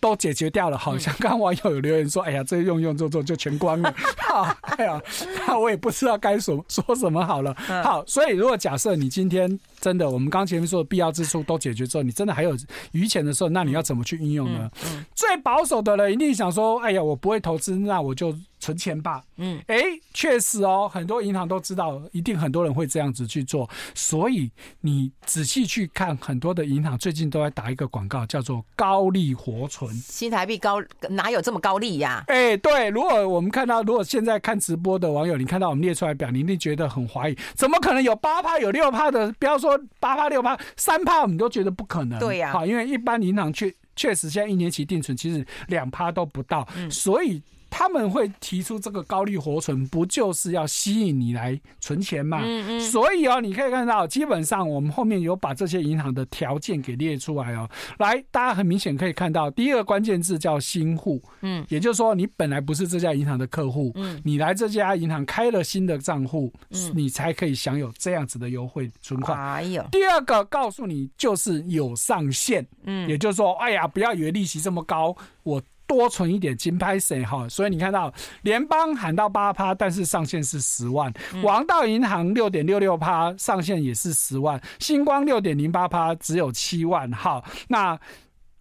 都解决掉了。好像刚刚网友有留言说：“哎呀，这用用做做就全关了。<laughs> ”好，哎呀，那我也不知道该说说什么好了。好，所以如果假设你今天真的我们刚前面说的必要之处都解决之后，你真的还有余钱的时候，那你要怎么去运用呢？最保守的人一定想说：“哎呀，我不会投资，那我就。”存钱吧，嗯，哎，确实哦，很多银行都知道，一定很多人会这样子去做，所以你仔细去看，很多的银行最近都在打一个广告，叫做高利活存。新台币高哪有这么高利呀？哎，对，如果我们看到，如果现在看直播的网友，你看到我们列出来表，你一定觉得很怀疑，怎么可能有八趴有六趴的？不要说八趴六趴，三趴我们都觉得不可能。对呀，好，因为一般银行确确实现在一年期定存其实两趴都不到，嗯，所以。他们会提出这个高利活存，不就是要吸引你来存钱吗？嗯嗯。所以哦，你可以看到，基本上我们后面有把这些银行的条件给列出来哦。来，大家很明显可以看到，第一个关键字叫新户，嗯，也就是说你本来不是这家银行的客户，嗯，你来这家银行开了新的账户，嗯，你才可以享有这样子的优惠存款。哎呦。第二个告诉你就是有上限，嗯，也就是说，哎呀，不要以为利息这么高，我。多存一点金拍谁哈，所以你看到联邦喊到八趴，但是上限是十万；王道银行六点六六趴，上限也是十万；星光六点零八趴，只有七万。好，那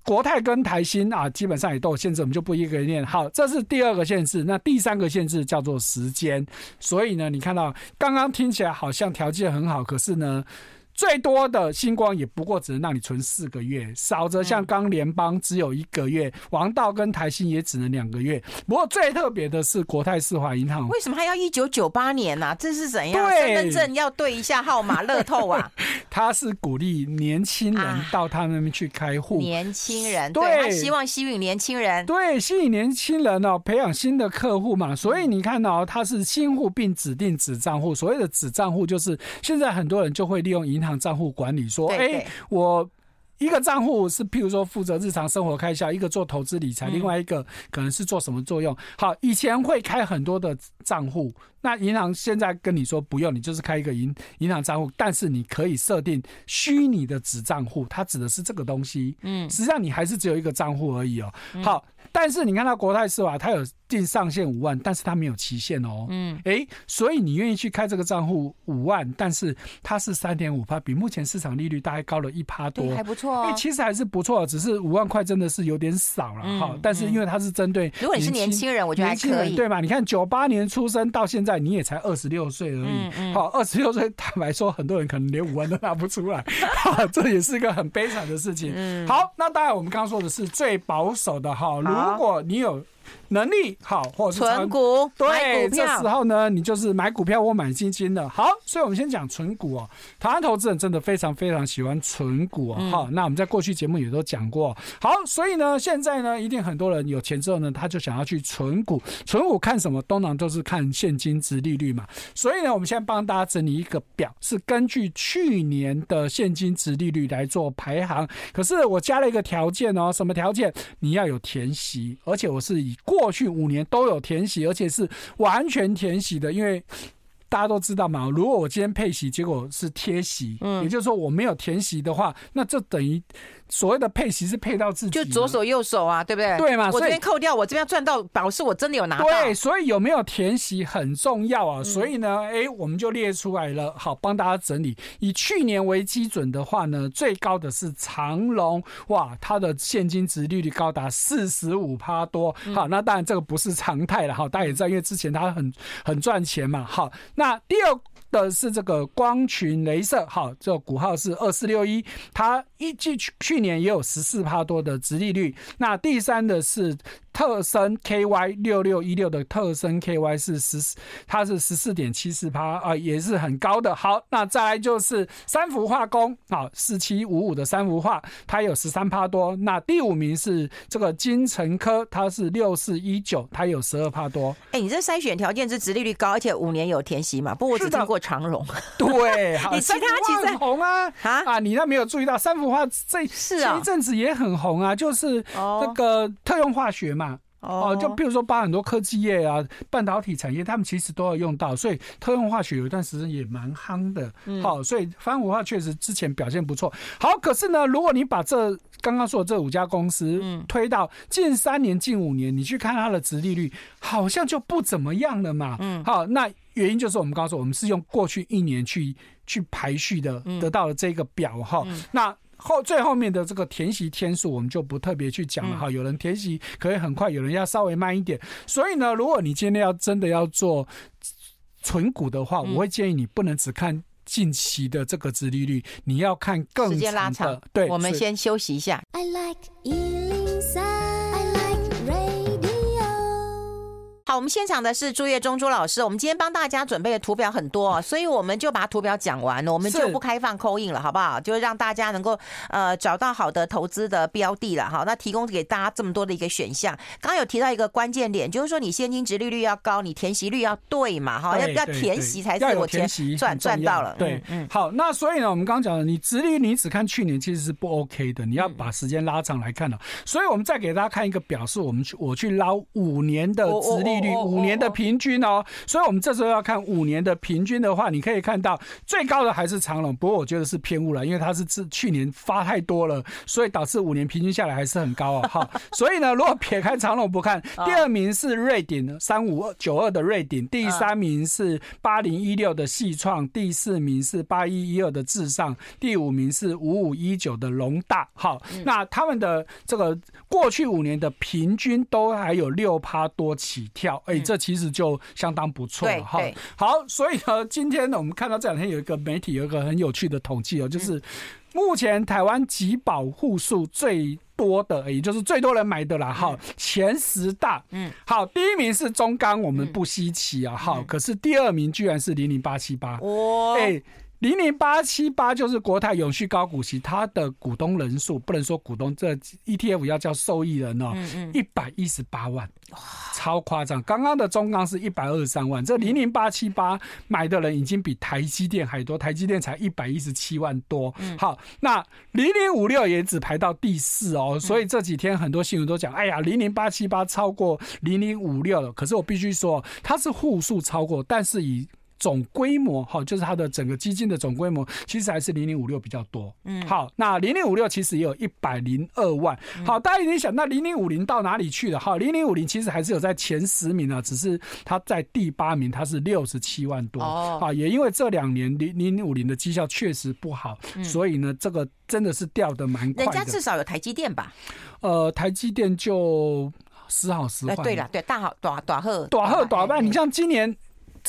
国泰跟台新啊，基本上也都有限制，我们就不一个一个念。好，这是第二个限制。那第三个限制叫做时间。所以呢，你看到刚刚听起来好像条件很好，可是呢，最多的星光也不过只能让你存四个月，少则像刚联邦只有一个月，王道跟台新也只能两个月。不过最特别的是国泰世华银行，为什么还要一九九八年呢、啊？这是怎样？身份证要对一下号码，乐透啊？<laughs> 他是鼓励年轻人到他那边去开户，啊、年轻人对，对他希望吸引年轻人，对，吸引年轻人哦，培养新的客户嘛。所以你看到、哦、他是新户并指定子账户，所谓的子账户就是现在很多人就会利用银行。账户管理说：“哎，我一个账户是，譬如说负责日常生活开销，一个做投资理财，另外一个可能是做什么作用。好，以前会开很多的账户，那银行现在跟你说不用，你就是开一个银银行账户，但是你可以设定虚拟的子账户，它指的是这个东西。嗯，实际上你还是只有一个账户而已哦。好，但是你看到国泰世华，它有。”定上限五万，但是它没有期限哦。嗯，哎，所以你愿意去开这个账户五万，但是它是三点五趴，比目前市场利率大概高了一趴多，还不错。哎，其实还是不错，只是五万块真的是有点少了哈。但是因为它是针对，如果你是年轻人，我觉得还可以，对嘛？你看九八年出生到现在，你也才二十六岁而已。好，二十六岁，坦白说，很多人可能连五万都拿不出来，这也是一个很悲惨的事情。嗯，好，那当然我们刚刚说的是最保守的哈。如果你有。能力好，或者是存股，对，这时候呢，你就是买股票或买基金的。好，所以我们先讲存股哦。台湾投资人真的非常非常喜欢存股哦。好，那我们在过去节目也都讲过。好，所以呢，现在呢，一定很多人有钱之后呢，他就想要去存股。存股看什么？通常都是看现金值利率嘛。所以呢，我们现在帮大家整理一个表，是根据去年的现金值利率来做排行。可是我加了一个条件哦，什么条件？你要有填息，而且我是以过。过去五年都有填息，而且是完全填息的，因为 <sniffs> 大家都知道嘛。如果我今天配息，结果是贴息，嗯，也就是说我没有填息的话，那这等于。所谓的配息是配到自己，就左手右手啊，对不对？对嘛？我这边扣掉，我这边赚到，表示我真的有拿到。对，所以有没有填息很重要啊。所以呢，哎，我们就列出来了，好，帮大家整理。以去年为基准的话呢，最高的是长隆，哇，它的现金值利率高达四十五趴多。好，那当然这个不是常态了，哈，大家也知道，因为之前它很很赚钱嘛。好，那第二。的是这个光群镭射，好，这个股号是二四六一，它一去去去年也有十四帕多的殖利率。那第三的是。特森 KY 六六一六的特森 KY 是十，它是十四点七四帕啊，也是很高的。好，那再来就是三幅化工，好，四七五五的三幅化，它有十三帕多。那第五名是这个金城科，它是六四一九，它有十二帕多。哎、欸，你这筛选条件是殖利率高，而且五年有填息嘛？不过我只听过长荣。对，<laughs> 你其他其实很红啊啊啊！你那没有注意到三幅化这是啊，前一阵子也很红啊，就是那个特用化学嘛。哦，就比如说把很多科技业啊、半导体产业，他们其实都要用到，所以特用化学有一段时间也蛮夯的。好，所以方文化确实之前表现不错。好，可是呢，如果你把这刚刚说的这五家公司推到近三年、近五年，你去看它的值利率，好像就不怎么样了嘛。嗯，好，那原因就是我们刚刚说，我们是用过去一年去去排序的，得到了这个表哈。那后最后面的这个填息天数，我们就不特别去讲了哈。有人填息可以很快，有人要稍微慢一点。所以呢，如果你今天要真的要做存股的话，我会建议你不能只看近期的这个殖利率，你要看更长的。时间拉长。对，我们先休息一下。好，我们现场的是朱叶忠朱老师。我们今天帮大家准备的图表很多，所以我们就把图表讲完了，我们就不开放 call in 了，好不好？就是让大家能够呃找到好的投资的标的了。好，那提供给大家这么多的一个选项。刚刚有提到一个关键点，就是说你现金值利率要高，你填息率要对嘛？哈，要要填息才是我钱赚赚到了。对，嗯，好，那所以呢，我们刚刚讲的，你殖利率你只看去年其实是不 OK 的，你要把时间拉长来看了。所以我们再给大家看一个表，是我们去我去捞五年的殖利率。五年的平均哦，所以我们这时候要看五年的平均的话，你可以看到最高的还是长隆，不过我觉得是偏误了，因为它是自去年发太多了，所以导致五年平均下来还是很高啊。好，<laughs> 所以呢，如果撇开长隆不看，第二名是瑞鼎三五九二的瑞鼎，第三名是八零一六的细创，第四名是八一一二的至上，第五名是五五一九的龙大。好，那他们的这个过去五年的平均都还有六趴多起跳。哎，这其实就相当不错了哈。好，所以呢，今天呢，我们看到这两天有一个媒体有一个很有趣的统计哦，就是目前台湾集保户数最多的，也就是最多人买的啦。哈，前十大，嗯，好，第一名是中钢，我们不稀奇啊。哈，可是第二名居然是零零八七八。哇，哎。零零八七八就是国泰永续高股息，它的股东人数不能说股东，这 ETF 要叫受益人哦，一百一十八万，超夸张。刚刚的中钢是一百二十三万，这零零八七八买的人已经比台积电还多，台积电才一百一十七万多。好，那零零五六也只排到第四哦，所以这几天很多新闻都讲，哎呀，零零八七八超过零零五六了。可是我必须说，它是户数超过，但是以总规模哈，就是它的整个基金的总规模，其实还是零零五六比较多。嗯，好，那零零五六其实也有一百零二万。好，大家一定想，那零零五零到哪里去了？哈，零零五零其实还是有在前十名啊，只是它在第八名，它是六十七万多。哦，啊，也因为这两年零零五零的绩效确实不好，所以呢，这个真的是掉的蛮快的。人家至少有台积电吧？呃，台积电就时好时坏。对了，对，大好大大贺大贺大坏。你像今年。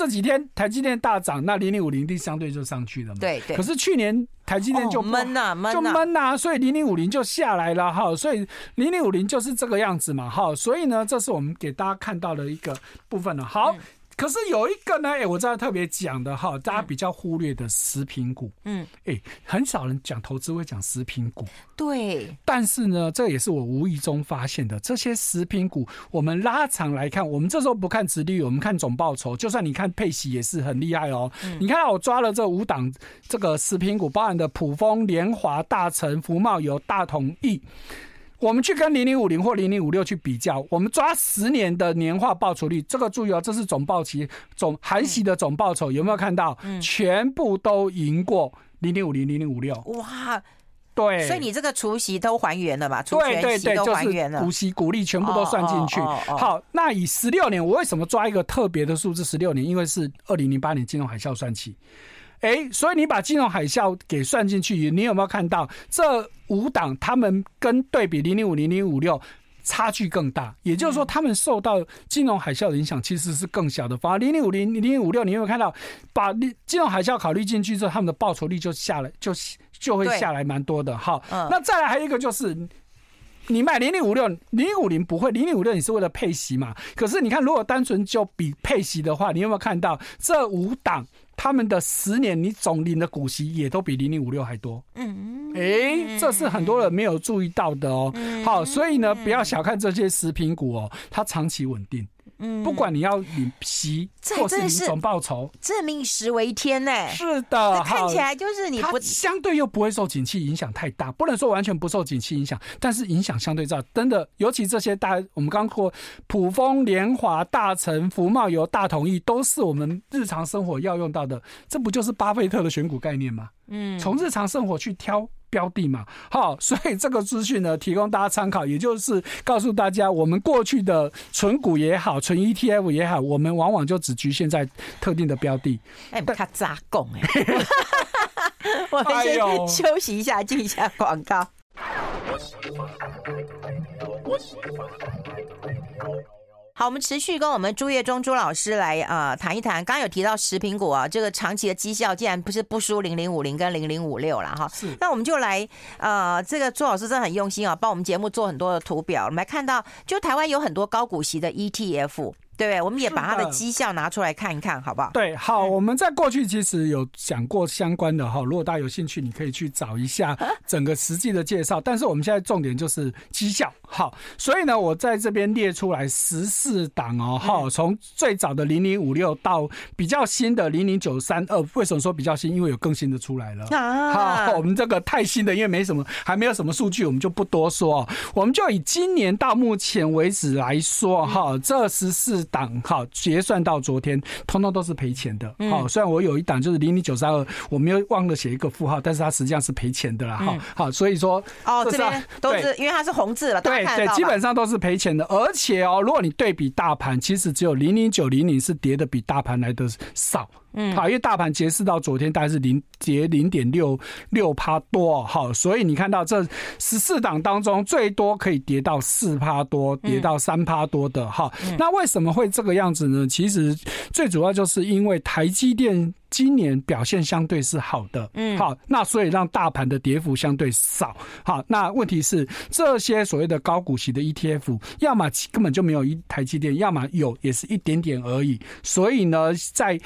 这几天台积电大涨，那零零五零定相对就上去了嘛。对对。可是去年台积电就闷呐，闷就闷呐，所以零零五零就下来了哈。所以零零五零就是这个样子嘛哈。所以呢，这是我们给大家看到的一个部分了。好。嗯可是有一个呢，哎，我在特别讲的哈，大家比较忽略的食品股，嗯，哎，很少人讲投资会讲食品股，对。但是呢，这也是我无意中发现的，这些食品股，我们拉长来看，我们这时候不看殖利率，我们看总报酬，就算你看配息也是很厉害哦。你看我抓了这五档这个食品股，包含的普丰、联华、大成、福茂有、大同益。我们去跟零零五零或零零五六去比较，我们抓十年的年化报酬率，这个注意哦，这是总报期总含息的总报酬，有没有看到？嗯，全部都赢过零零五零零零五六。哇，对，所以你这个除息都还原了嘛？对对对，就是股息股利全部都算进去。好，那以十六年，我为什么抓一个特别的数字十六年？因为是二零零八年金融海啸算起。哎，所以你把金融海啸给算进去，你有没有看到这五档他们跟对比零零五零零五六差距更大？也就是说，他们受到金融海啸的影响其实是更小的。反而零零五零零零五六，你有没有看到把金融海啸考虑进去之后，他们的报酬率就下来，就就会下来蛮多的。好，那再来还有一个就是，你买零零五六零零五零不会，零零五六你是为了配息嘛？可是你看，如果单纯就比配息的话，你有没有看到这五档？他们的十年你总领的股息也都比零零五六还多，嗯，哎，这是很多人没有注意到的哦。好，所以呢，不要小看这些食品股哦，它长期稳定。嗯，不管你要领息或是领总报酬，这民以食为天呢。是的，看起来就是你不相对又不会受景气影响太大，不能说完全不受景气影响，但是影响相对大。真的，尤其这些大，我们刚说普丰、联华、大成、福茂油、大同益，都是我们日常生活要用到的。这不就是巴菲特的选股概念吗？嗯，从日常生活去挑。标的嘛，好，<laughs> 所以这个资讯呢，提供大家参考，也就是告诉大家，我们过去的存股也好，存 ETF 也好，我们往往就只局限在特定的标的。哎，他咋讲 <laughs> 哎？我们先休息一下，进一下广告。好，我们持续跟我们朱月忠朱老师来啊谈一谈。刚刚有提到食品股啊，这个长期的绩效竟然不是不输零零五零跟零零五六了哈。是。那我们就来呃，这个朱老师真的很用心啊，帮我们节目做很多的图表。我们来看到，就台湾有很多高股息的 ETF。对，我们也把它的绩效拿出来看一看，好不好？对，好，我们在过去其实有讲过相关的哈，如果大家有兴趣，你可以去找一下整个实际的介绍。但是我们现在重点就是绩效，好，所以呢，我在这边列出来十四档哦，哈，从最早的零零五六到比较新的零零九三二，为什么说比较新？因为有更新的出来了啊。好，我们这个太新的，因为没什么，还没有什么数据，我们就不多说。我们就以今年到目前为止来说，哈，这十四。档好结算到昨天，通通都是赔钱的。好、嗯，虽然我有一档就是零零九三二，我没有忘了写一个负号，但是它实际上是赔钱的啦。好、嗯，好，所以说哦，这边都是因为它是红字了，对对，基本上都是赔钱的。而且哦，如果你对比大盘，其实只有零零九零零是跌的比大盘来的少。嗯，好，因为大盘截至到昨天大概是零跌零点六六趴多，好，所以你看到这十四档当中最多可以跌到四趴多，跌到三趴多的，哈、嗯，那为什么会这个样子呢？其实最主要就是因为台积电今年表现相对是好的，嗯，好，那所以让大盘的跌幅相对少，好，那问题是这些所谓的高股息的 ETF，要么根本就没有一台积电，要么有也是一点点而已，所以呢，在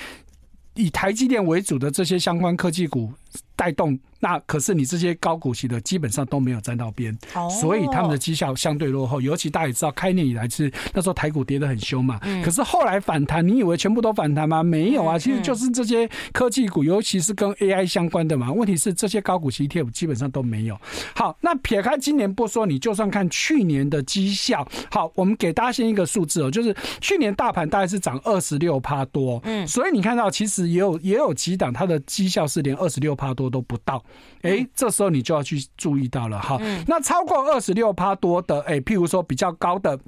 以台积电为主的这些相关科技股带动。那可是你这些高股息的基本上都没有沾到边，所以他们的绩效相对落后。尤其大家也知道，开年以来是那时候台股跌得很凶嘛。可是后来反弹，你以为全部都反弹吗？没有啊，其实就是这些科技股，尤其是跟 AI 相关的嘛。问题是这些高股息 ETF 基本上都没有。好，那撇开今年不说，你就算看去年的绩效，好，我们给大家先一个数字哦，就是去年大盘大概是涨二十六趴多，嗯，所以你看到其实也有也有几档它的绩效是连二十六趴多都不到。哎、欸，这时候你就要去注意到了哈。那超过二十六趴多的，哎、欸，譬如说比较高的，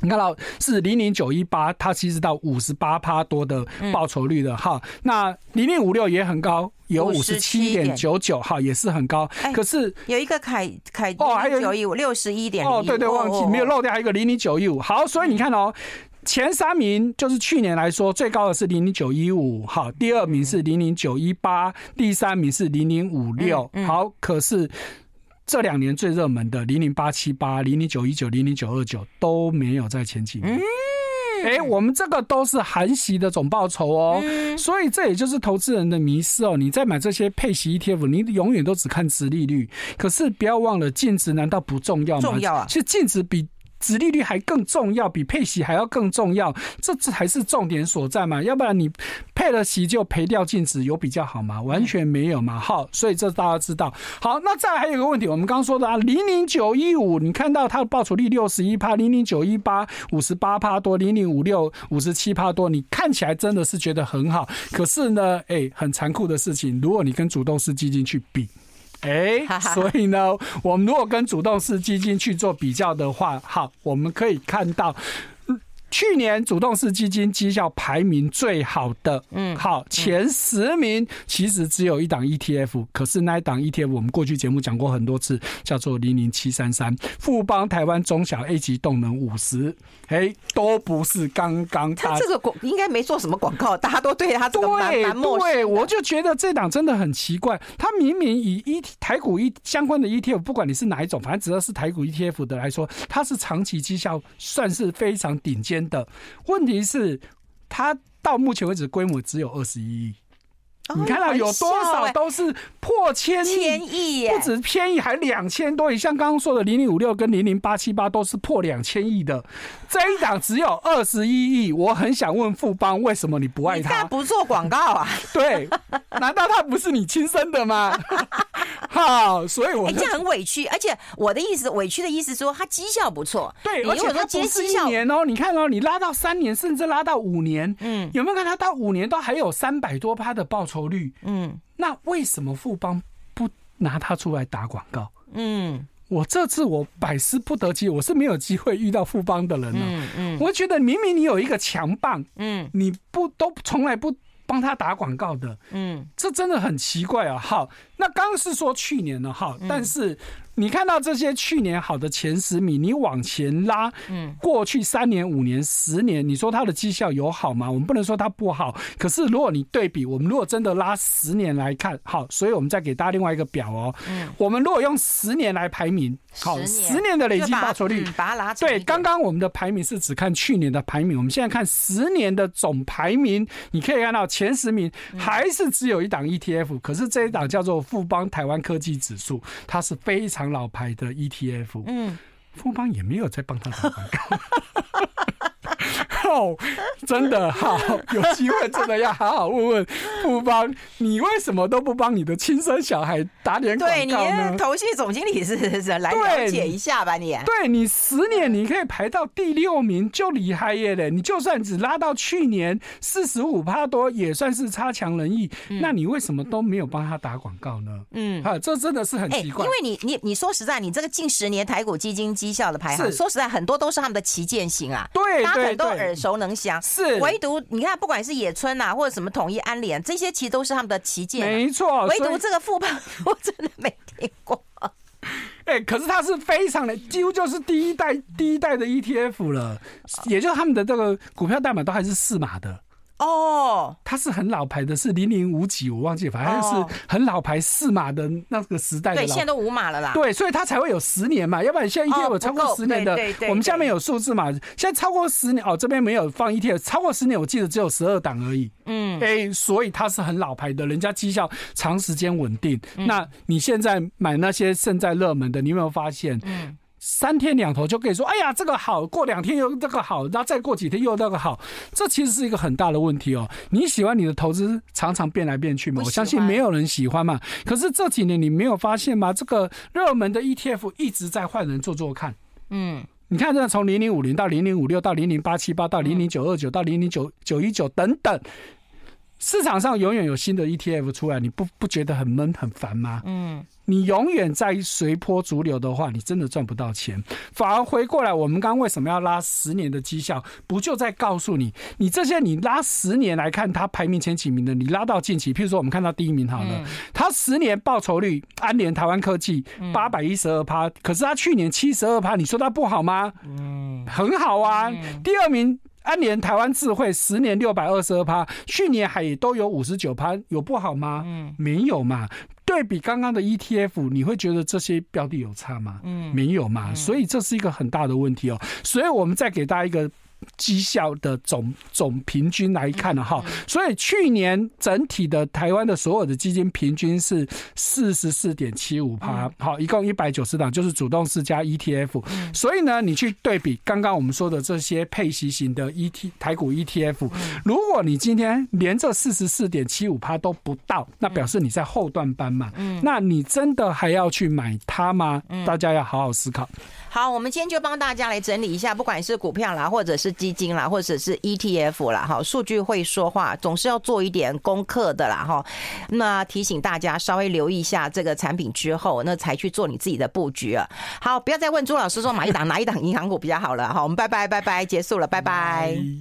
你看到是零零九一八，它其实到五十八趴多的报酬率的哈。那零零五六也很高，有五十七点九九，哈，也是很高。可是有一个凯凯哦，还有九一五六十一点哦，对对，忘记没有漏掉，还有一个零零九一五。好，所以你看哦。前三名就是去年来说最高的是零零九一五，好，第二名是零零九一八，第三名是零零五六，好，可是这两年最热门的零零八七八、零零九一九、零零九二九都没有在前几名。哎、欸，我们这个都是含息的总报酬哦，所以这也就是投资人的迷失哦。你在买这些配息 ETF，你永远都只看殖利率，可是不要忘了净值难道不重要吗？重要啊，其实净值比。殖利率还更重要，比配息还要更重要，这这才是重点所在嘛。要不然你配了息就赔掉净值，有比较好吗？完全没有嘛。好，所以这大家知道。好，那再来还有一个问题，我们刚刚说的啊，零零九一五，你看到它的报酬率六十一趴，零零九一八五十八趴多，零零五六五十七趴多，你看起来真的是觉得很好。可是呢，哎、欸，很残酷的事情，如果你跟主动式基金去比。哎，所以呢，我们如果跟主动式基金去做比较的话，好，我们可以看到。去年主动式基金绩效排名最好的，嗯，好，前十名其实只有一档 ETF，可是那一档 ETF 我们过去节目讲过很多次，叫做零零七三三富邦台湾中小 A 级动能五十，哎，都不是刚刚他这个广应该没做什么广告，大家都对他这个蛮蛮陌生。对，我就觉得这档真的很奇怪，他明明以一台股 E 相关的 ETF，不管你是哪一种，反正只要是台股 ETF 的来说，它是长期绩效算是非常顶尖的。问题是，它到目前为止规模只有二十一亿，你看到有多少都是破千亿，千亿，不止千亿，还两千多亿。像刚刚说的零零五六跟零零八七八都是破两千亿的，这一档只有二十一亿。我很想问富邦，为什么你不爱他？不做广告啊？<laughs> 对，难道他不是你亲生的吗？<laughs> 好，所以我这样很委屈。而且我的意思，委屈的意思说他绩效不错。对，而且他不是一年哦，你看哦，你拉到三年，甚至拉到五年，嗯，有没有看他到五年都还有三百多趴的报酬？率，嗯，那为什么富邦不拿它出来打广告？嗯，我这次我百思不得其，我是没有机会遇到富邦的人了。嗯，我觉得明明你有一个强棒，嗯，你不都从来不帮他打广告的，嗯，这真的很奇怪啊。好，那刚刚是说去年的哈，但是。你看到这些去年好的前十名，你往前拉，嗯，过去三年、五年、十年，你说它的绩效有好吗？我们不能说它不好。可是如果你对比，我们如果真的拉十年来看，好，所以我们再给大家另外一个表哦。嗯，我们如果用十年来排名，好，十年。的累计报酬率，把它拉对，刚刚我们的排名是只看去年的排名，我们现在看十年的总排名，你可以看到前十名还是只有一档 ETF，可是这一档叫做富邦台湾科技指数，它是非常。老牌的 ETF，嗯，富邦也没有在帮他打广告。<laughs> 哦，真的好，<laughs> 有机会真的要好好问问富邦，你为什么都不帮你的亲生小孩打点广告呢？对，你投信总经理是是来了解一下吧，你对你十年你可以排到第六名就厉害耶嘞！你就算只拉到去年四十五趴多，也算是差强人意。那你为什么都没有帮他打广告呢？嗯，啊，这真的是很奇怪。因为你你你说实在，你这个近十年台股基金绩效的排行，说实在很多都是他们的旗舰型啊，对，大家很都耳熟能详。是，唯独你看，不管是野村呐，或者什么统一、安联，这些其实都是他们的旗舰。没错，唯独这个富邦，<laughs> 我真的没听过。哎，可是它是非常的，几乎就是第一代第一代的 ETF 了，也就是他们的这个股票代码都还是四码的。哦，它是很老牌的，是零零五几，我忘记，反正是很老牌四码的那个时代的。对，现在都五码了啦。对，所以它才会有十年嘛，要不然现在 ETF 有超过十年的，我们下面有数字嘛。现在超过十年哦，这边没有放 ETF，超过十年，我记得只有十二档而已。嗯，哎，所以它是很老牌的，人家绩效长时间稳定。那你现在买那些正在热门的，你有没有发现？嗯。三天两头就可以说，哎呀，这个好，过两天又这个好，然后再过几天又那个好，这其实是一个很大的问题哦。你喜欢你的投资常常变来变去吗？我相信没有人喜欢嘛。可是这几年你没有发现吗？这个热门的 ETF 一直在换人做做看。嗯，你看，这从零零五零到零零五六到零零八七八到零零九二九到零零九九一九等等，市场上永远有新的 ETF 出来，你不不觉得很闷很烦吗？嗯。你永远在随波逐流的话，你真的赚不到钱。反而回过来，我们刚刚为什么要拉十年的绩效？不就在告诉你，你这些你拉十年来看，它排名前几名的，你拉到近期，譬如说我们看到第一名好了，它十年报酬率，安联台湾科技八百一十二趴，可是它去年七十二趴，你说它不好吗？嗯，很好啊。第二名安联台湾智慧十年六百二十二趴，去年还都有五十九趴，有不好吗？嗯，没有嘛。对比刚刚的 ETF，你会觉得这些标的有差吗？嗯，没有嘛，所以这是一个很大的问题哦。所以我们再给大家一个。绩效的总总平均来看的哈，所以去年整体的台湾的所有的基金平均是四十四点七五趴，好，一共一百九十档，就是主动式加 ETF。所以呢，你去对比刚刚我们说的这些配息型的 ET 台股 ETF，如果你今天连这四十四点七五趴都不到，那表示你在后段班嘛，那你真的还要去买它吗？大家要好好思考。好，我们今天就帮大家来整理一下，不管是股票啦，或者是基金啦，或者是 ETF 啦，哈，数据会说话，总是要做一点功课的啦，哈。那提醒大家稍微留意一下这个产品之后，那才去做你自己的布局啊。好，不要再问朱老师说哪一档哪一档银行股比较好了，哈，我们拜拜拜拜，结束了，拜拜。